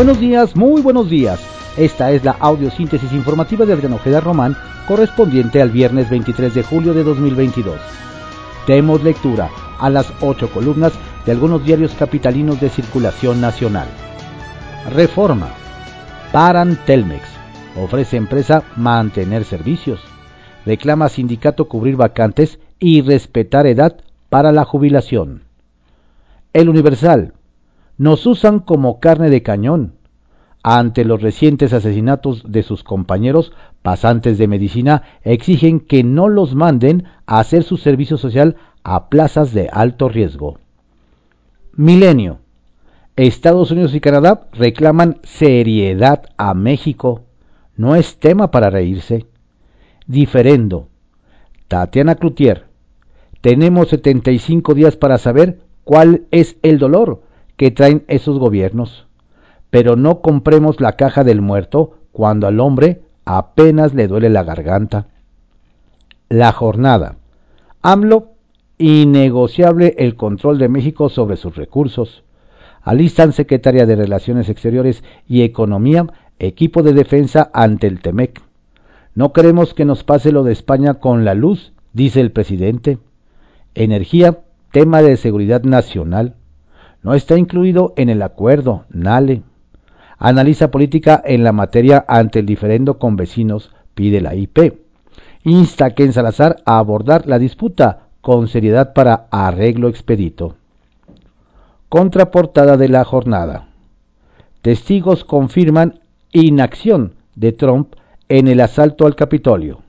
Buenos días, muy buenos días. Esta es la audiosíntesis informativa de Adriano Ojeda Román, correspondiente al viernes 23 de julio de 2022. Demos lectura a las ocho columnas de algunos diarios capitalinos de circulación nacional. Reforma. Paran Telmex. Ofrece empresa mantener servicios. Reclama sindicato cubrir vacantes y respetar edad para la jubilación. El Universal nos usan como carne de cañón. Ante los recientes asesinatos de sus compañeros pasantes de medicina, exigen que no los manden a hacer su servicio social a plazas de alto riesgo. Milenio. Estados Unidos y Canadá reclaman seriedad a México. No es tema para reírse. Diferendo. Tatiana Cloutier. Tenemos 75 días para saber cuál es el dolor que traen esos gobiernos. Pero no compremos la caja del muerto cuando al hombre apenas le duele la garganta. La jornada. AMLO, innegociable el control de México sobre sus recursos. Alistan Secretaria de Relaciones Exteriores y Economía, equipo de defensa ante el TEMEC. No queremos que nos pase lo de España con la luz, dice el presidente. Energía, tema de seguridad nacional no está incluido en el acuerdo, NALE. Analiza política en la materia ante el diferendo con vecinos, pide la IP. Insta a Ken Salazar a abordar la disputa con seriedad para arreglo expedito. Contraportada de la jornada. Testigos confirman inacción de Trump en el asalto al Capitolio.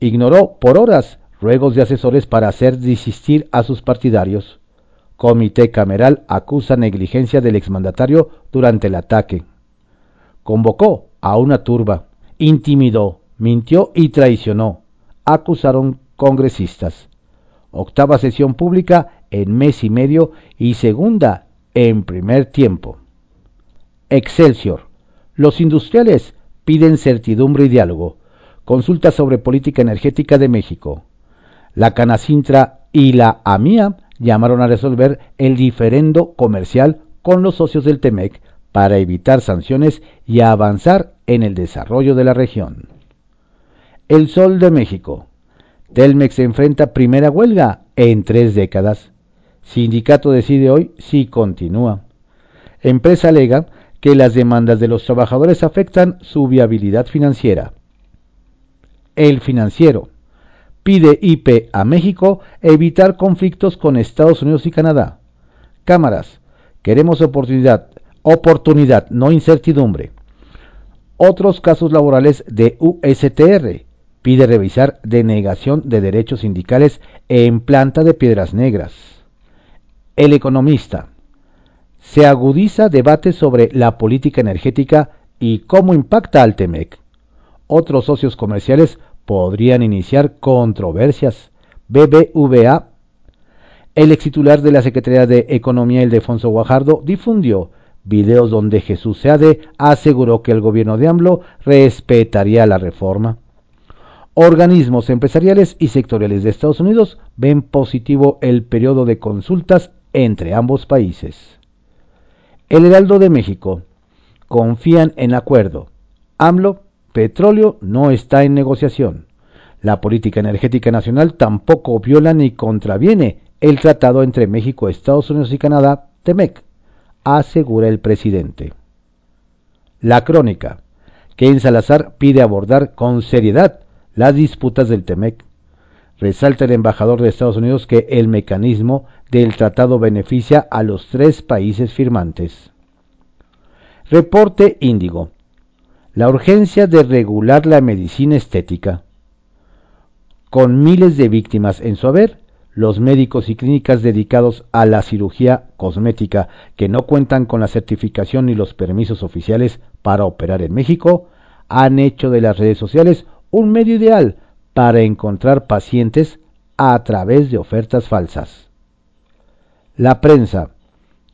Ignoró por horas ruegos de asesores para hacer desistir a sus partidarios. Comité Cameral acusa negligencia del exmandatario durante el ataque. Convocó a una turba, intimidó, mintió y traicionó, acusaron congresistas. Octava sesión pública en mes y medio y segunda en primer tiempo. Excelsior. Los industriales piden certidumbre y diálogo. Consulta sobre política energética de México. La Canacintra y la AMIA llamaron a resolver el diferendo comercial con los socios del TEMEC para evitar sanciones y avanzar en el desarrollo de la región. El Sol de México. Telmex enfrenta primera huelga en tres décadas. Sindicato decide hoy si continúa. Empresa alega que las demandas de los trabajadores afectan su viabilidad financiera. El financiero pide IP a México evitar conflictos con Estados Unidos y Canadá. Cámaras, queremos oportunidad, oportunidad, no incertidumbre. Otros casos laborales de USTR. Pide revisar denegación de derechos sindicales en planta de piedras negras. El economista. Se agudiza debate sobre la política energética y cómo impacta al TEMEC. Otros socios comerciales podrían iniciar controversias. BBVA. El ex titular de la Secretaría de Economía, Ildefonso Guajardo, difundió videos donde Jesús Seade aseguró que el gobierno de AMLO respetaría la reforma. Organismos empresariales y sectoriales de Estados Unidos ven positivo el periodo de consultas entre ambos países. El Heraldo de México confían en acuerdo. AMLO petróleo no está en negociación. La política energética nacional tampoco viola ni contraviene el tratado entre México, Estados Unidos y Canadá, TEMEC, asegura el presidente. La crónica. Ken Salazar pide abordar con seriedad las disputas del TEMEC. Resalta el embajador de Estados Unidos que el mecanismo del tratado beneficia a los tres países firmantes. Reporte Índigo la urgencia de regular la medicina estética. Con miles de víctimas en su haber, los médicos y clínicas dedicados a la cirugía cosmética que no cuentan con la certificación ni los permisos oficiales para operar en México han hecho de las redes sociales un medio ideal para encontrar pacientes a través de ofertas falsas. La prensa.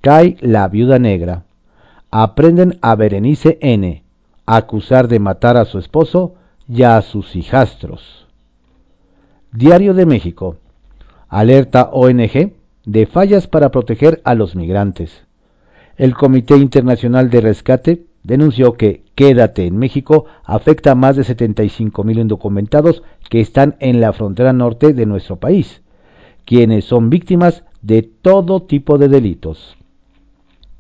Cae la viuda negra. Aprenden a Berenice N acusar de matar a su esposo y a sus hijastros. Diario de México. Alerta ONG de fallas para proteger a los migrantes. El Comité Internacional de Rescate denunció que Quédate en México afecta a más de 75 mil indocumentados que están en la frontera norte de nuestro país, quienes son víctimas de todo tipo de delitos.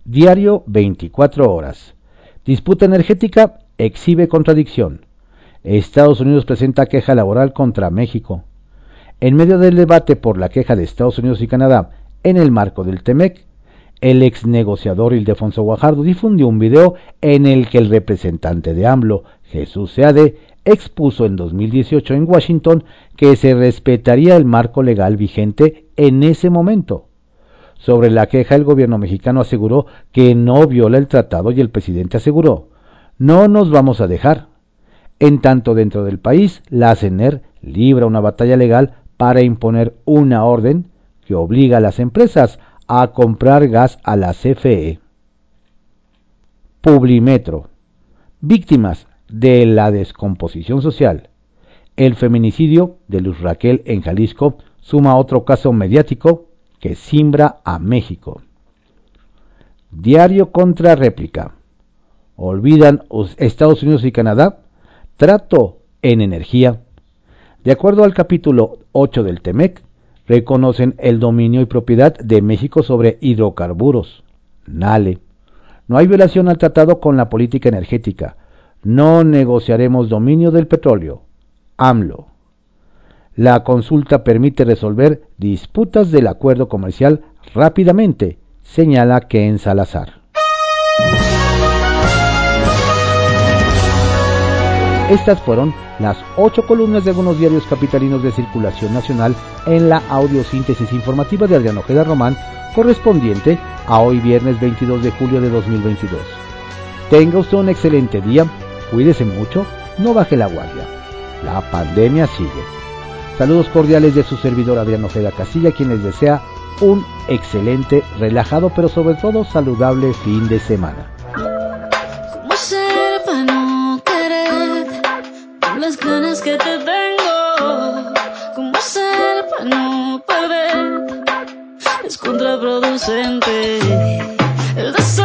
Diario 24 horas. Disputa energética exhibe contradicción. Estados Unidos presenta queja laboral contra México. En medio del debate por la queja de Estados Unidos y Canadá en el marco del TEMEC, el ex negociador Ildefonso Guajardo difundió un video en el que el representante de AMLO, Jesús Seade, expuso en 2018 en Washington que se respetaría el marco legal vigente en ese momento. Sobre la queja, el gobierno mexicano aseguró que no viola el tratado y el presidente aseguró, no nos vamos a dejar. En tanto dentro del país, la CENER libra una batalla legal para imponer una orden que obliga a las empresas a comprar gas a la CFE. Publimetro. Víctimas de la descomposición social. El feminicidio de Luz Raquel en Jalisco suma otro caso mediático que simbra a México. Diario contra réplica. ¿Olvidan Estados Unidos y Canadá? Trato en energía. De acuerdo al capítulo 8 del TEMEC, reconocen el dominio y propiedad de México sobre hidrocarburos. NALE. No hay violación al tratado con la política energética. No negociaremos dominio del petróleo. AMLO. La consulta permite resolver disputas del acuerdo comercial rápidamente, señala Ken Salazar. Estas fueron las ocho columnas de algunos diarios capitalinos de circulación nacional en la audiosíntesis informativa de Adriano Ojeda Román, correspondiente a hoy viernes 22 de julio de 2022. Tenga usted un excelente día, cuídese mucho, no baje la guardia. La pandemia sigue. Saludos cordiales de su servidor Adriano Ojeda Casilla, quien les desea un excelente, relajado, pero sobre todo saludable fin de semana. Las ganas que te tengo? ¿Cómo ser para no perder? Es contraproducente el deseo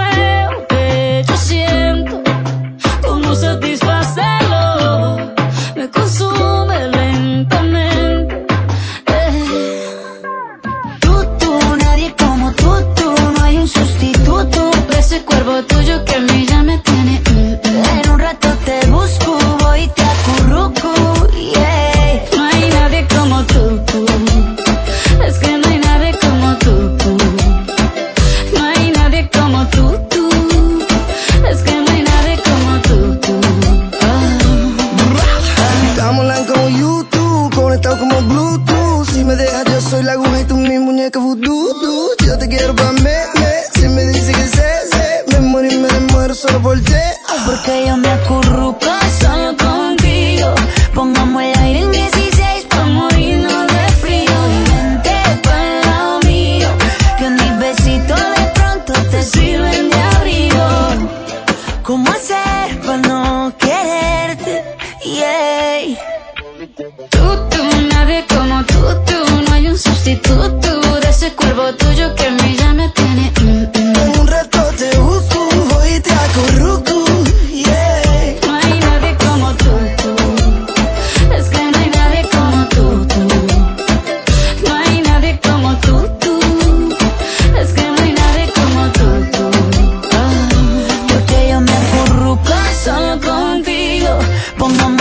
solo contigo. Póngame